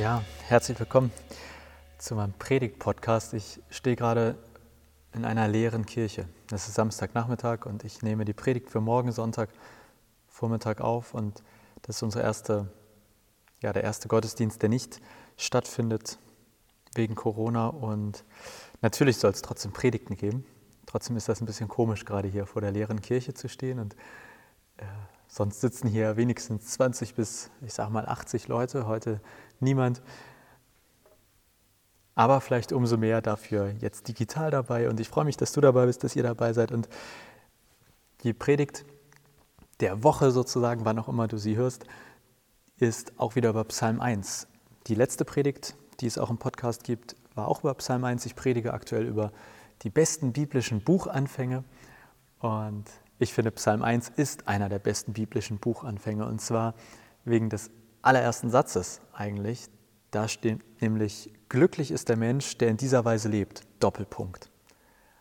Ja, herzlich willkommen zu meinem Predigt-Podcast. Ich stehe gerade in einer leeren Kirche. Es ist Samstagnachmittag und ich nehme die Predigt für morgen Sonntag Vormittag auf und das ist unsere erste, ja, der erste Gottesdienst, der nicht stattfindet wegen Corona und natürlich soll es trotzdem Predigten geben. Trotzdem ist das ein bisschen komisch, gerade hier vor der leeren Kirche zu stehen und äh, sonst sitzen hier wenigstens 20 bis, ich sage mal, 80 Leute, heute niemand. Aber vielleicht umso mehr dafür jetzt digital dabei. Und ich freue mich, dass du dabei bist, dass ihr dabei seid. Und die Predigt der Woche sozusagen, wann auch immer du sie hörst, ist auch wieder über Psalm 1. Die letzte Predigt, die es auch im Podcast gibt, war auch über Psalm 1. Ich predige aktuell über die besten biblischen Buchanfänge. Und ich finde, Psalm 1 ist einer der besten biblischen Buchanfänge. Und zwar wegen des allerersten Satzes eigentlich. Da steht nämlich, glücklich ist der Mensch, der in dieser Weise lebt. Doppelpunkt.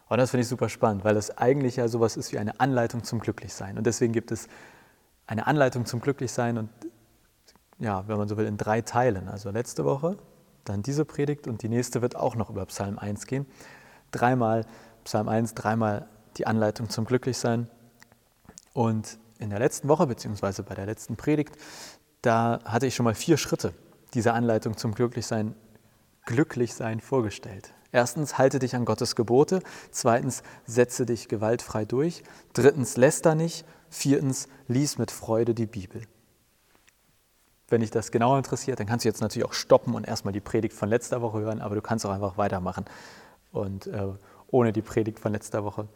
Und das finde ich super spannend, weil es eigentlich ja sowas ist wie eine Anleitung zum Glücklichsein. Und deswegen gibt es eine Anleitung zum Glücklichsein und ja, wenn man so will, in drei Teilen. Also letzte Woche, dann diese Predigt und die nächste wird auch noch über Psalm 1 gehen. Dreimal Psalm 1, dreimal die Anleitung zum Glücklichsein. Und in der letzten Woche, beziehungsweise bei der letzten Predigt, da hatte ich schon mal vier Schritte dieser Anleitung zum Glücklichsein, Glücklichsein vorgestellt. Erstens, halte dich an Gottes Gebote. Zweitens, setze dich gewaltfrei durch. Drittens, läster nicht. Viertens, lies mit Freude die Bibel. Wenn dich das genauer interessiert, dann kannst du jetzt natürlich auch stoppen und erstmal die Predigt von letzter Woche hören, aber du kannst auch einfach weitermachen und äh, ohne die Predigt von letzter Woche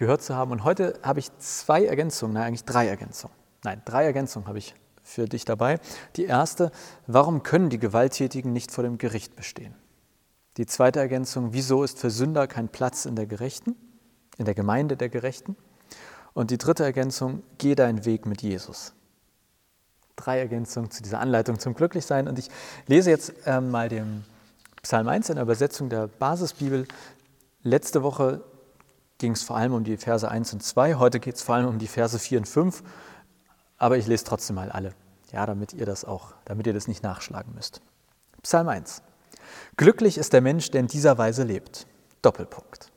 gehört zu haben. Und heute habe ich zwei Ergänzungen, nein, eigentlich drei Ergänzungen. Nein, drei Ergänzungen habe ich für dich dabei. Die erste, warum können die Gewalttätigen nicht vor dem Gericht bestehen? Die zweite Ergänzung, wieso ist für Sünder kein Platz in der Gerechten, in der Gemeinde der Gerechten? Und die dritte Ergänzung, geh deinen Weg mit Jesus. Drei Ergänzungen zu dieser Anleitung zum Glücklichsein. Und ich lese jetzt äh, mal den Psalm 1 in der Übersetzung der Basisbibel. Letzte Woche ging es vor allem um die Verse 1 und 2, heute geht es vor allem um die Verse 4 und 5, aber ich lese trotzdem mal alle, ja, damit ihr das auch, damit ihr das nicht nachschlagen müsst. Psalm 1. Glücklich ist der Mensch, der in dieser Weise lebt. Doppelpunkt.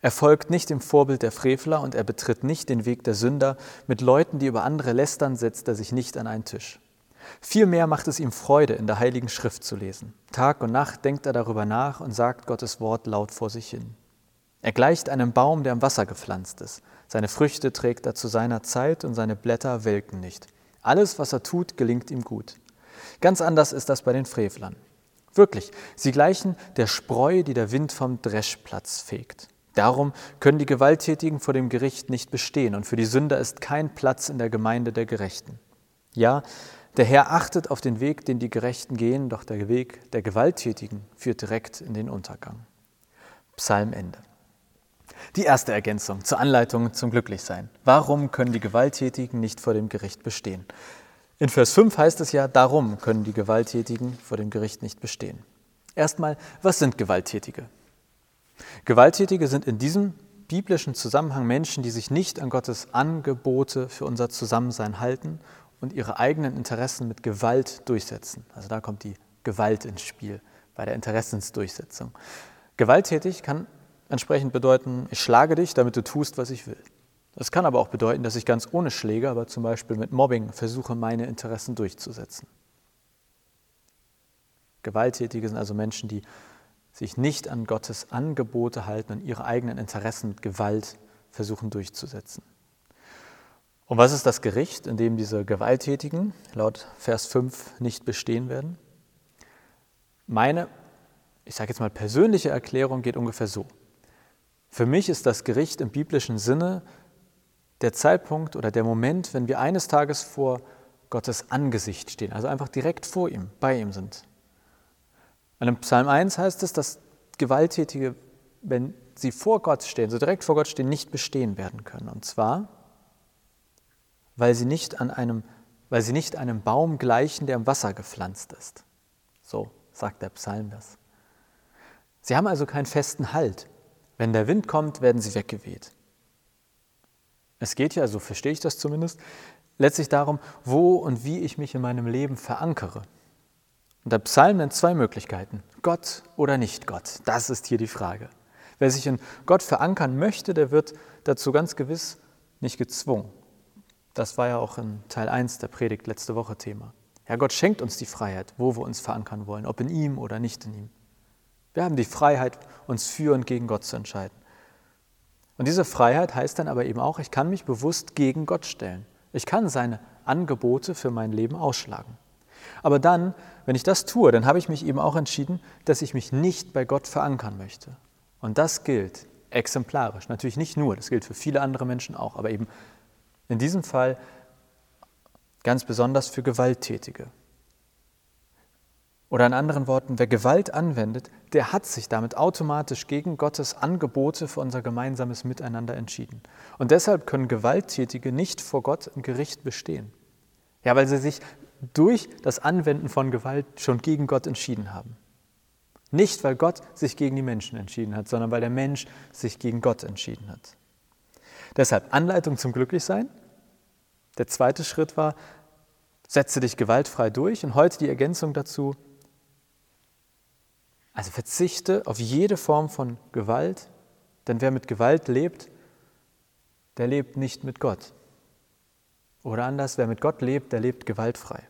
Er folgt nicht dem Vorbild der Frevler und er betritt nicht den Weg der Sünder. Mit Leuten, die über andere lästern, setzt er sich nicht an einen Tisch. Vielmehr macht es ihm Freude, in der Heiligen Schrift zu lesen. Tag und Nacht denkt er darüber nach und sagt Gottes Wort laut vor sich hin. Er gleicht einem Baum, der am Wasser gepflanzt ist. Seine Früchte trägt er zu seiner Zeit und seine Blätter welken nicht. Alles, was er tut, gelingt ihm gut. Ganz anders ist das bei den Frevlern. Wirklich, sie gleichen der Spreu, die der Wind vom Dreschplatz fegt. Darum können die Gewalttätigen vor dem Gericht nicht bestehen und für die Sünder ist kein Platz in der Gemeinde der Gerechten. Ja, der Herr achtet auf den Weg, den die Gerechten gehen, doch der Weg der Gewalttätigen führt direkt in den Untergang. Psalm Ende. Die erste Ergänzung zur Anleitung zum Glücklichsein. Warum können die Gewalttätigen nicht vor dem Gericht bestehen? In Vers 5 heißt es ja, darum können die Gewalttätigen vor dem Gericht nicht bestehen. Erstmal, was sind Gewalttätige? Gewalttätige sind in diesem biblischen Zusammenhang Menschen, die sich nicht an Gottes Angebote für unser Zusammensein halten und ihre eigenen Interessen mit Gewalt durchsetzen. Also da kommt die Gewalt ins Spiel bei der Interessensdurchsetzung. Gewalttätig kann entsprechend bedeuten, ich schlage dich, damit du tust, was ich will. Das kann aber auch bedeuten, dass ich ganz ohne Schläge, aber zum Beispiel mit Mobbing versuche, meine Interessen durchzusetzen. Gewalttätige sind also Menschen, die sich nicht an Gottes Angebote halten und ihre eigenen Interessen mit Gewalt versuchen durchzusetzen. Und was ist das Gericht, in dem diese Gewalttätigen laut Vers 5 nicht bestehen werden? Meine, ich sage jetzt mal persönliche Erklärung geht ungefähr so. Für mich ist das Gericht im biblischen Sinne der Zeitpunkt oder der Moment, wenn wir eines Tages vor Gottes Angesicht stehen, also einfach direkt vor ihm, bei ihm sind. Und im Psalm 1 heißt es, dass Gewalttätige, wenn sie vor Gott stehen, so direkt vor Gott stehen, nicht bestehen werden können. Und zwar, weil sie nicht an einem, weil sie nicht einem Baum gleichen, der im Wasser gepflanzt ist. So sagt der Psalm das. Sie haben also keinen festen Halt. Wenn der Wind kommt, werden sie weggeweht. Es geht ja, so verstehe ich das zumindest, letztlich darum, wo und wie ich mich in meinem Leben verankere. Und der Psalm nennt zwei Möglichkeiten. Gott oder nicht Gott. Das ist hier die Frage. Wer sich in Gott verankern möchte, der wird dazu ganz gewiss nicht gezwungen. Das war ja auch in Teil 1 der Predigt letzte Woche Thema. Ja, Gott schenkt uns die Freiheit, wo wir uns verankern wollen, ob in ihm oder nicht in ihm. Wir haben die Freiheit, uns für und gegen Gott zu entscheiden. Und diese Freiheit heißt dann aber eben auch, ich kann mich bewusst gegen Gott stellen. Ich kann seine Angebote für mein Leben ausschlagen. Aber dann, wenn ich das tue, dann habe ich mich eben auch entschieden, dass ich mich nicht bei Gott verankern möchte. Und das gilt exemplarisch, natürlich nicht nur, das gilt für viele andere Menschen auch, aber eben in diesem Fall ganz besonders für Gewalttätige. Oder in anderen Worten, wer Gewalt anwendet, der hat sich damit automatisch gegen Gottes Angebote für unser gemeinsames Miteinander entschieden. Und deshalb können Gewalttätige nicht vor Gott im Gericht bestehen. Ja, weil sie sich durch das Anwenden von Gewalt schon gegen Gott entschieden haben. Nicht, weil Gott sich gegen die Menschen entschieden hat, sondern weil der Mensch sich gegen Gott entschieden hat. Deshalb Anleitung zum Glücklichsein. Der zweite Schritt war, setze dich gewaltfrei durch. Und heute die Ergänzung dazu, also verzichte auf jede Form von Gewalt, denn wer mit Gewalt lebt, der lebt nicht mit Gott. Oder anders, wer mit Gott lebt, der lebt gewaltfrei.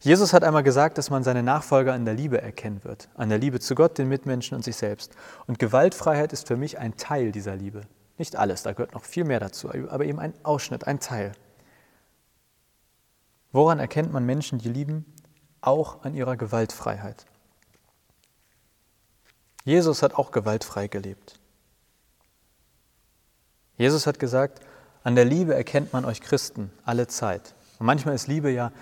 Jesus hat einmal gesagt, dass man seine Nachfolger an der Liebe erkennen wird, an der Liebe zu Gott, den Mitmenschen und sich selbst. Und Gewaltfreiheit ist für mich ein Teil dieser Liebe. Nicht alles, da gehört noch viel mehr dazu, aber eben ein Ausschnitt, ein Teil. Woran erkennt man Menschen, die lieben? Auch an ihrer Gewaltfreiheit. Jesus hat auch gewaltfrei gelebt. Jesus hat gesagt, an der Liebe erkennt man euch Christen alle Zeit. Und manchmal ist Liebe ja,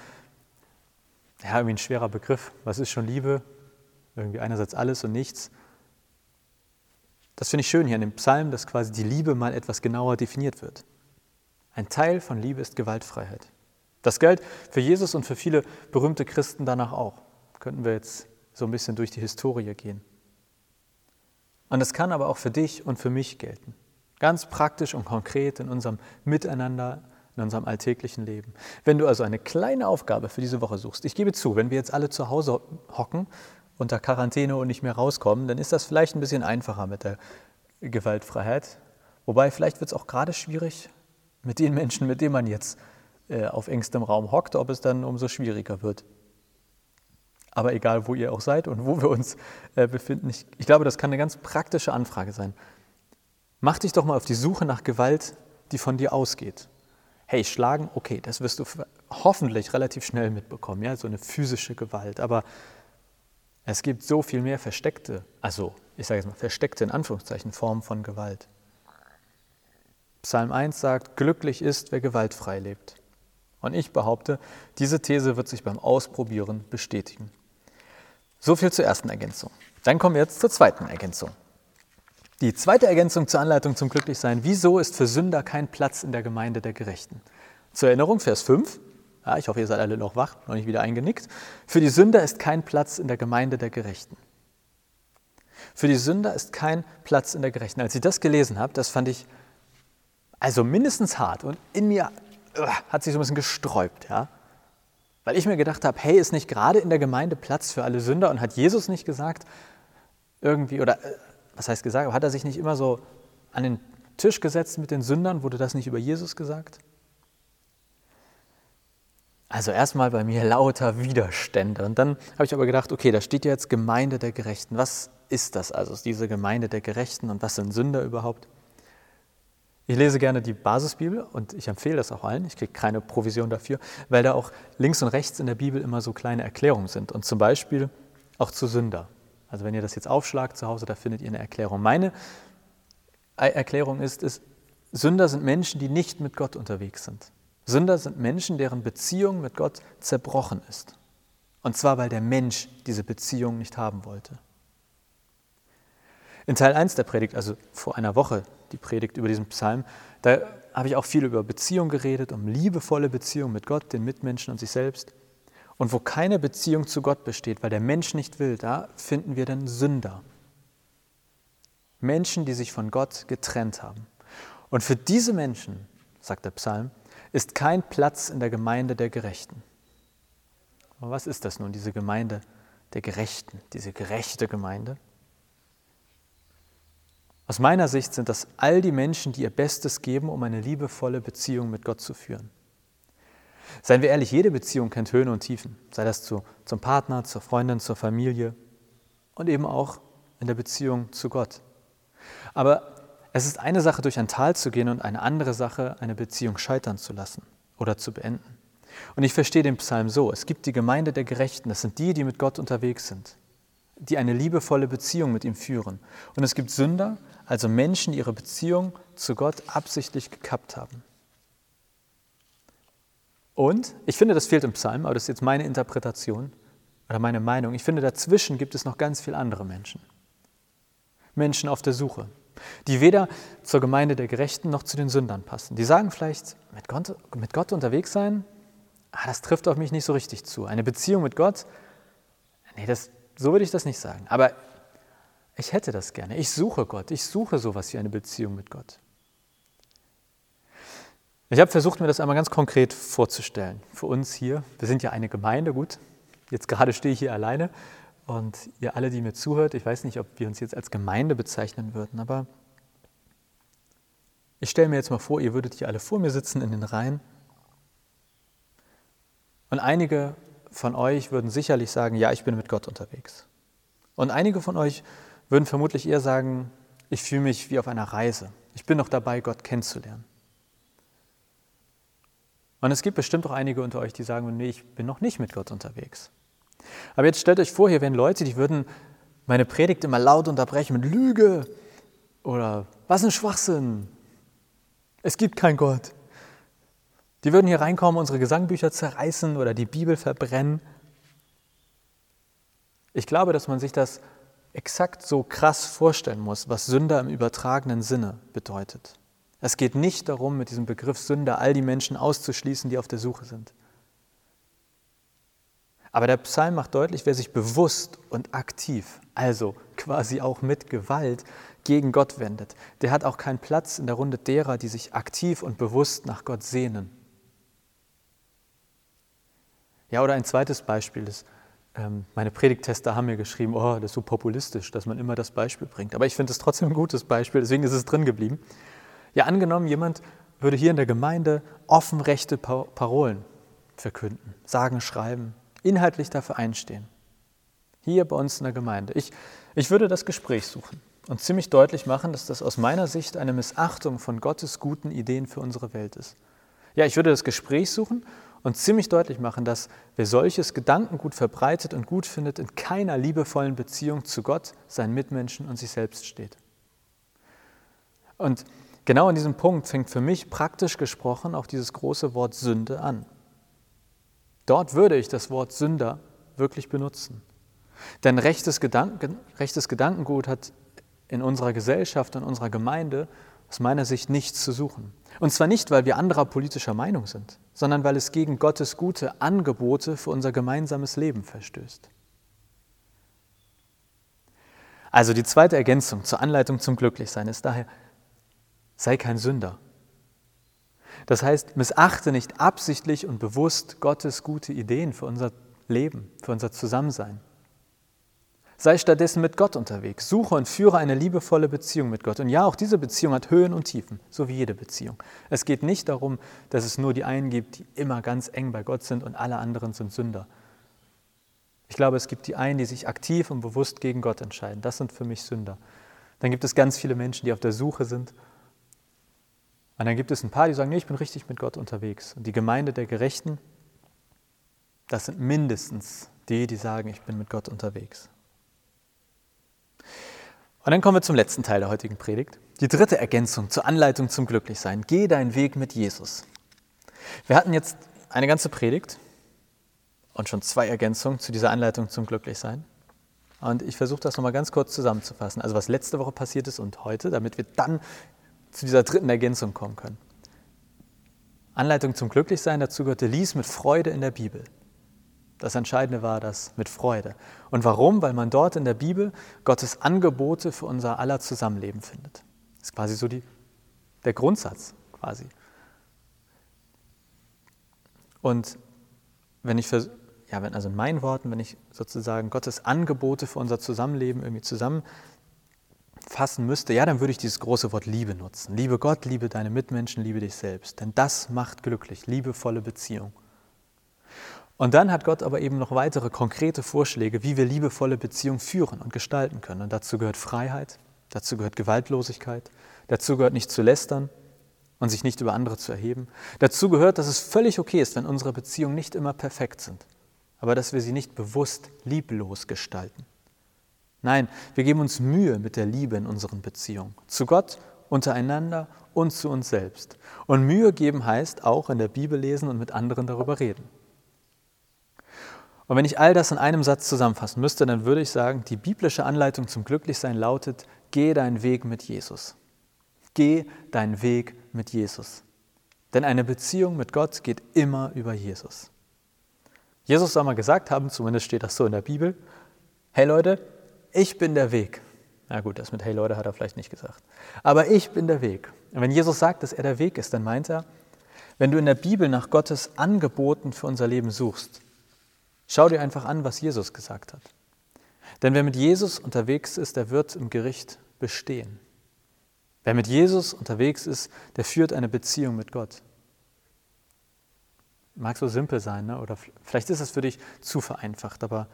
ja irgendwie ein schwerer Begriff. Was ist schon Liebe? Irgendwie einerseits alles und nichts. Das finde ich schön hier in dem Psalm, dass quasi die Liebe mal etwas genauer definiert wird. Ein Teil von Liebe ist Gewaltfreiheit. Das gilt für Jesus und für viele berühmte Christen danach auch. Könnten wir jetzt so ein bisschen durch die Historie gehen. Und es kann aber auch für dich und für mich gelten. Ganz praktisch und konkret in unserem Miteinander, in unserem alltäglichen Leben. Wenn du also eine kleine Aufgabe für diese Woche suchst, ich gebe zu, wenn wir jetzt alle zu Hause hocken, unter Quarantäne und nicht mehr rauskommen, dann ist das vielleicht ein bisschen einfacher mit der Gewaltfreiheit. Wobei vielleicht wird es auch gerade schwierig mit den Menschen, mit denen man jetzt äh, auf engstem Raum hockt, ob es dann umso schwieriger wird. Aber egal, wo ihr auch seid und wo wir uns äh, befinden, ich, ich glaube, das kann eine ganz praktische Anfrage sein. Mach dich doch mal auf die Suche nach Gewalt, die von dir ausgeht. Hey, schlagen, okay, das wirst du hoffentlich relativ schnell mitbekommen, ja, so eine physische Gewalt. Aber es gibt so viel mehr versteckte, also ich sage jetzt mal versteckte in Anführungszeichen Formen von Gewalt. Psalm 1 sagt, glücklich ist, wer gewaltfrei lebt. Und ich behaupte, diese These wird sich beim Ausprobieren bestätigen. So viel zur ersten Ergänzung. Dann kommen wir jetzt zur zweiten Ergänzung. Die zweite Ergänzung zur Anleitung zum Glücklichsein. Wieso ist für Sünder kein Platz in der Gemeinde der Gerechten? Zur Erinnerung, Vers 5. Ja, ich hoffe, ihr seid alle noch wach, noch nicht wieder eingenickt. Für die Sünder ist kein Platz in der Gemeinde der Gerechten. Für die Sünder ist kein Platz in der Gerechten. Als ich das gelesen habe, das fand ich also mindestens hart und in mir uh, hat sich so ein bisschen gesträubt. Ja? Weil ich mir gedacht habe, hey, ist nicht gerade in der Gemeinde Platz für alle Sünder und hat Jesus nicht gesagt, irgendwie, oder äh, was heißt gesagt, hat er sich nicht immer so an den Tisch gesetzt mit den Sündern? Wurde das nicht über Jesus gesagt? Also erstmal bei mir lauter Widerstände. Und dann habe ich aber gedacht, okay, da steht ja jetzt Gemeinde der Gerechten. Was ist das also, diese Gemeinde der Gerechten und was sind Sünder überhaupt? Ich lese gerne die Basisbibel und ich empfehle das auch allen. Ich kriege keine Provision dafür, weil da auch links und rechts in der Bibel immer so kleine Erklärungen sind. Und zum Beispiel auch zu Sünder. Also wenn ihr das jetzt aufschlagt zu Hause, da findet ihr eine Erklärung. Meine Erklärung ist, ist, Sünder sind Menschen, die nicht mit Gott unterwegs sind. Sünder sind Menschen, deren Beziehung mit Gott zerbrochen ist. Und zwar, weil der Mensch diese Beziehung nicht haben wollte. In Teil 1 der Predigt, also vor einer Woche, die Predigt über diesen Psalm, da habe ich auch viel über Beziehung geredet, um liebevolle Beziehung mit Gott, den Mitmenschen und sich selbst. Und wo keine Beziehung zu Gott besteht, weil der Mensch nicht will, da finden wir dann Sünder. Menschen, die sich von Gott getrennt haben. Und für diese Menschen, sagt der Psalm, ist kein Platz in der Gemeinde der Gerechten. Aber was ist das nun, diese Gemeinde der Gerechten, diese gerechte Gemeinde? Aus meiner Sicht sind das all die Menschen, die ihr Bestes geben, um eine liebevolle Beziehung mit Gott zu führen. Seien wir ehrlich, jede Beziehung kennt Höhen und Tiefen, sei das zu, zum Partner, zur Freundin, zur Familie und eben auch in der Beziehung zu Gott. Aber es ist eine Sache, durch ein Tal zu gehen und eine andere Sache, eine Beziehung scheitern zu lassen oder zu beenden. Und ich verstehe den Psalm so, es gibt die Gemeinde der Gerechten, das sind die, die mit Gott unterwegs sind, die eine liebevolle Beziehung mit ihm führen. Und es gibt Sünder, also Menschen, die ihre Beziehung zu Gott absichtlich gekappt haben. Und ich finde, das fehlt im Psalm, aber das ist jetzt meine Interpretation oder meine Meinung. Ich finde, dazwischen gibt es noch ganz viele andere Menschen. Menschen auf der Suche, die weder zur Gemeinde der Gerechten noch zu den Sündern passen. Die sagen vielleicht, mit Gott, mit Gott unterwegs sein, ah, das trifft auf mich nicht so richtig zu. Eine Beziehung mit Gott, nee, das, so würde ich das nicht sagen. Aber ich hätte das gerne. Ich suche Gott. Ich suche sowas wie eine Beziehung mit Gott. Ich habe versucht, mir das einmal ganz konkret vorzustellen. Für uns hier, wir sind ja eine Gemeinde, gut. Jetzt gerade stehe ich hier alleine und ihr alle, die mir zuhört, ich weiß nicht, ob wir uns jetzt als Gemeinde bezeichnen würden, aber ich stelle mir jetzt mal vor, ihr würdet hier alle vor mir sitzen in den Reihen und einige von euch würden sicherlich sagen, ja, ich bin mit Gott unterwegs. Und einige von euch würden vermutlich eher sagen, ich fühle mich wie auf einer Reise. Ich bin noch dabei, Gott kennenzulernen. Und es gibt bestimmt auch einige unter euch, die sagen, nee, ich bin noch nicht mit Gott unterwegs. Aber jetzt stellt euch vor, hier wären Leute, die würden meine Predigt immer laut unterbrechen mit Lüge oder was ein Schwachsinn. Es gibt keinen Gott. Die würden hier reinkommen, unsere Gesangbücher zerreißen oder die Bibel verbrennen. Ich glaube, dass man sich das exakt so krass vorstellen muss, was Sünder im übertragenen Sinne bedeutet. Es geht nicht darum, mit diesem Begriff Sünder all die Menschen auszuschließen, die auf der Suche sind. Aber der Psalm macht deutlich, wer sich bewusst und aktiv, also quasi auch mit Gewalt, gegen Gott wendet, der hat auch keinen Platz in der Runde derer, die sich aktiv und bewusst nach Gott sehnen. Ja, oder ein zweites Beispiel ist, meine Predigtester haben mir geschrieben, oh, das ist so populistisch, dass man immer das Beispiel bringt. Aber ich finde es trotzdem ein gutes Beispiel, deswegen ist es drin geblieben. Ja, angenommen, jemand würde hier in der Gemeinde offen rechte Parolen verkünden, sagen, schreiben, inhaltlich dafür einstehen. Hier bei uns in der Gemeinde. Ich, ich würde das Gespräch suchen und ziemlich deutlich machen, dass das aus meiner Sicht eine Missachtung von Gottes guten Ideen für unsere Welt ist. Ja, ich würde das Gespräch suchen und ziemlich deutlich machen, dass wer solches Gedankengut verbreitet und gut findet, in keiner liebevollen Beziehung zu Gott, seinen Mitmenschen und sich selbst steht. Und genau an diesem Punkt fängt für mich praktisch gesprochen auch dieses große Wort Sünde an. Dort würde ich das Wort Sünder wirklich benutzen. Denn rechtes, Gedanken, rechtes Gedankengut hat in unserer Gesellschaft, in unserer Gemeinde aus meiner Sicht nichts zu suchen. Und zwar nicht, weil wir anderer politischer Meinung sind, sondern weil es gegen Gottes gute Angebote für unser gemeinsames Leben verstößt. Also die zweite Ergänzung zur Anleitung zum Glücklichsein ist daher, sei kein Sünder. Das heißt, missachte nicht absichtlich und bewusst Gottes gute Ideen für unser Leben, für unser Zusammensein. Sei stattdessen mit Gott unterwegs. Suche und führe eine liebevolle Beziehung mit Gott. Und ja, auch diese Beziehung hat Höhen und Tiefen, so wie jede Beziehung. Es geht nicht darum, dass es nur die einen gibt, die immer ganz eng bei Gott sind und alle anderen sind Sünder. Ich glaube, es gibt die einen, die sich aktiv und bewusst gegen Gott entscheiden. Das sind für mich Sünder. Dann gibt es ganz viele Menschen, die auf der Suche sind. Und dann gibt es ein paar, die sagen, nee, ich bin richtig mit Gott unterwegs. Und die Gemeinde der Gerechten, das sind mindestens die, die sagen, ich bin mit Gott unterwegs. Und dann kommen wir zum letzten Teil der heutigen Predigt. Die dritte Ergänzung zur Anleitung zum Glücklichsein. Geh deinen Weg mit Jesus. Wir hatten jetzt eine ganze Predigt und schon zwei Ergänzungen zu dieser Anleitung zum Glücklichsein. Und ich versuche das nochmal ganz kurz zusammenzufassen. Also was letzte Woche passiert ist und heute, damit wir dann zu dieser dritten Ergänzung kommen können. Anleitung zum Glücklichsein dazu gehörte, lies mit Freude in der Bibel. Das Entscheidende war das mit Freude. Und warum? Weil man dort in der Bibel Gottes Angebote für unser aller Zusammenleben findet. Das ist quasi so die, der Grundsatz quasi. Und wenn ich, ja, wenn, also in meinen Worten, wenn ich sozusagen Gottes Angebote für unser Zusammenleben irgendwie zusammenfassen müsste, ja, dann würde ich dieses große Wort Liebe nutzen. Liebe Gott, liebe deine Mitmenschen, liebe dich selbst. Denn das macht glücklich, liebevolle Beziehung. Und dann hat Gott aber eben noch weitere konkrete Vorschläge, wie wir liebevolle Beziehung führen und gestalten können. Und dazu gehört Freiheit, dazu gehört Gewaltlosigkeit, dazu gehört nicht zu lästern und sich nicht über andere zu erheben. Dazu gehört, dass es völlig okay ist, wenn unsere Beziehungen nicht immer perfekt sind, aber dass wir sie nicht bewusst lieblos gestalten. Nein, wir geben uns Mühe mit der Liebe in unseren Beziehungen, zu Gott, untereinander und zu uns selbst. Und Mühe geben heißt auch in der Bibel lesen und mit anderen darüber reden. Und wenn ich all das in einem Satz zusammenfassen müsste, dann würde ich sagen, die biblische Anleitung zum Glücklichsein lautet, geh deinen Weg mit Jesus. Geh deinen Weg mit Jesus. Denn eine Beziehung mit Gott geht immer über Jesus. Jesus soll mal gesagt haben, zumindest steht das so in der Bibel, hey Leute, ich bin der Weg. Na gut, das mit hey Leute hat er vielleicht nicht gesagt. Aber ich bin der Weg. Und wenn Jesus sagt, dass er der Weg ist, dann meint er, wenn du in der Bibel nach Gottes Angeboten für unser Leben suchst, Schau dir einfach an, was Jesus gesagt hat. Denn wer mit Jesus unterwegs ist, der wird im Gericht bestehen. Wer mit Jesus unterwegs ist, der führt eine Beziehung mit Gott. Mag so simpel sein, ne? oder vielleicht ist es für dich zu vereinfacht, aber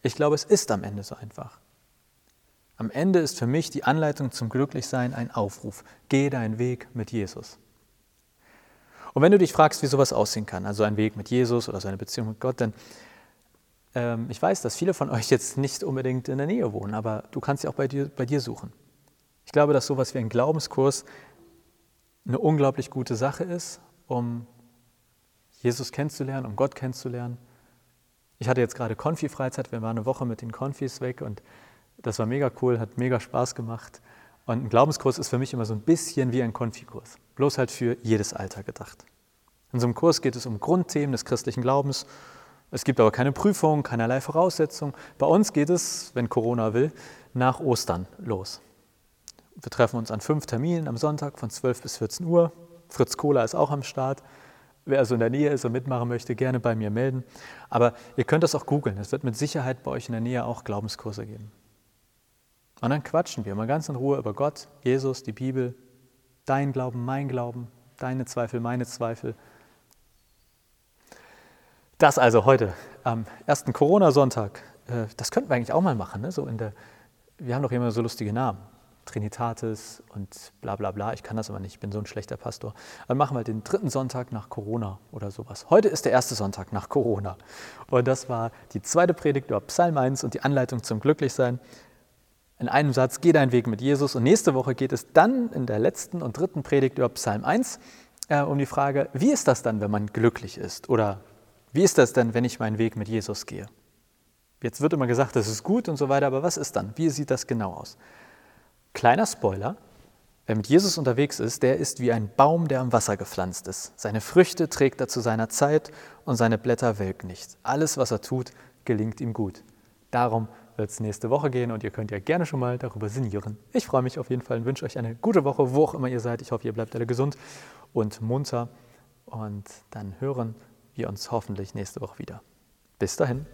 ich glaube, es ist am Ende so einfach. Am Ende ist für mich die Anleitung zum Glücklichsein ein Aufruf. Geh deinen Weg mit Jesus. Und wenn du dich fragst, wie sowas aussehen kann, also ein Weg mit Jesus oder so eine Beziehung mit Gott, dann ähm, ich weiß, dass viele von euch jetzt nicht unbedingt in der Nähe wohnen, aber du kannst sie auch bei dir, bei dir suchen. Ich glaube, dass sowas wie ein Glaubenskurs eine unglaublich gute Sache ist, um Jesus kennenzulernen, um Gott kennenzulernen. Ich hatte jetzt gerade Konfi-Freizeit, wir waren eine Woche mit den Konfis weg und das war mega cool, hat mega Spaß gemacht. Und ein Glaubenskurs ist für mich immer so ein bisschen wie ein Konfikurs, bloß halt für jedes Alter gedacht. In so einem Kurs geht es um Grundthemen des christlichen Glaubens es gibt aber keine Prüfung, keinerlei Voraussetzung. Bei uns geht es, wenn Corona will, nach Ostern los. Wir treffen uns an fünf Terminen am Sonntag von 12 bis 14 Uhr. Fritz Kohler ist auch am Start. Wer also in der Nähe ist und mitmachen möchte, gerne bei mir melden. Aber ihr könnt das auch googeln. Es wird mit Sicherheit bei euch in der Nähe auch Glaubenskurse geben. Und dann quatschen wir mal ganz in Ruhe über Gott, Jesus, die Bibel, dein Glauben, mein Glauben, deine Zweifel, meine Zweifel. Das also heute am ersten Corona-Sonntag. Äh, das könnten wir eigentlich auch mal machen. Ne? So in der, wir haben doch immer so lustige Namen. Trinitatis und bla bla bla. Ich kann das aber nicht, ich bin so ein schlechter Pastor. Dann machen wir den dritten Sonntag nach Corona oder sowas. Heute ist der erste Sonntag nach Corona. Und das war die zweite Predigt über Psalm 1 und die Anleitung zum Glücklichsein. In einem Satz, geh deinen Weg mit Jesus. Und nächste Woche geht es dann in der letzten und dritten Predigt über Psalm 1 äh, um die Frage, wie ist das dann, wenn man glücklich ist? Oder wie ist das denn, wenn ich meinen Weg mit Jesus gehe? Jetzt wird immer gesagt, das ist gut und so weiter, aber was ist dann? Wie sieht das genau aus? Kleiner Spoiler, wer mit Jesus unterwegs ist, der ist wie ein Baum, der am Wasser gepflanzt ist. Seine Früchte trägt er zu seiner Zeit und seine Blätter welken nicht. Alles, was er tut, gelingt ihm gut. Darum wird es nächste Woche gehen und ihr könnt ja gerne schon mal darüber sinnieren. Ich freue mich auf jeden Fall und wünsche euch eine gute Woche, wo auch immer ihr seid. Ich hoffe, ihr bleibt alle gesund und munter und dann hören wir uns hoffentlich nächste Woche wieder. Bis dahin.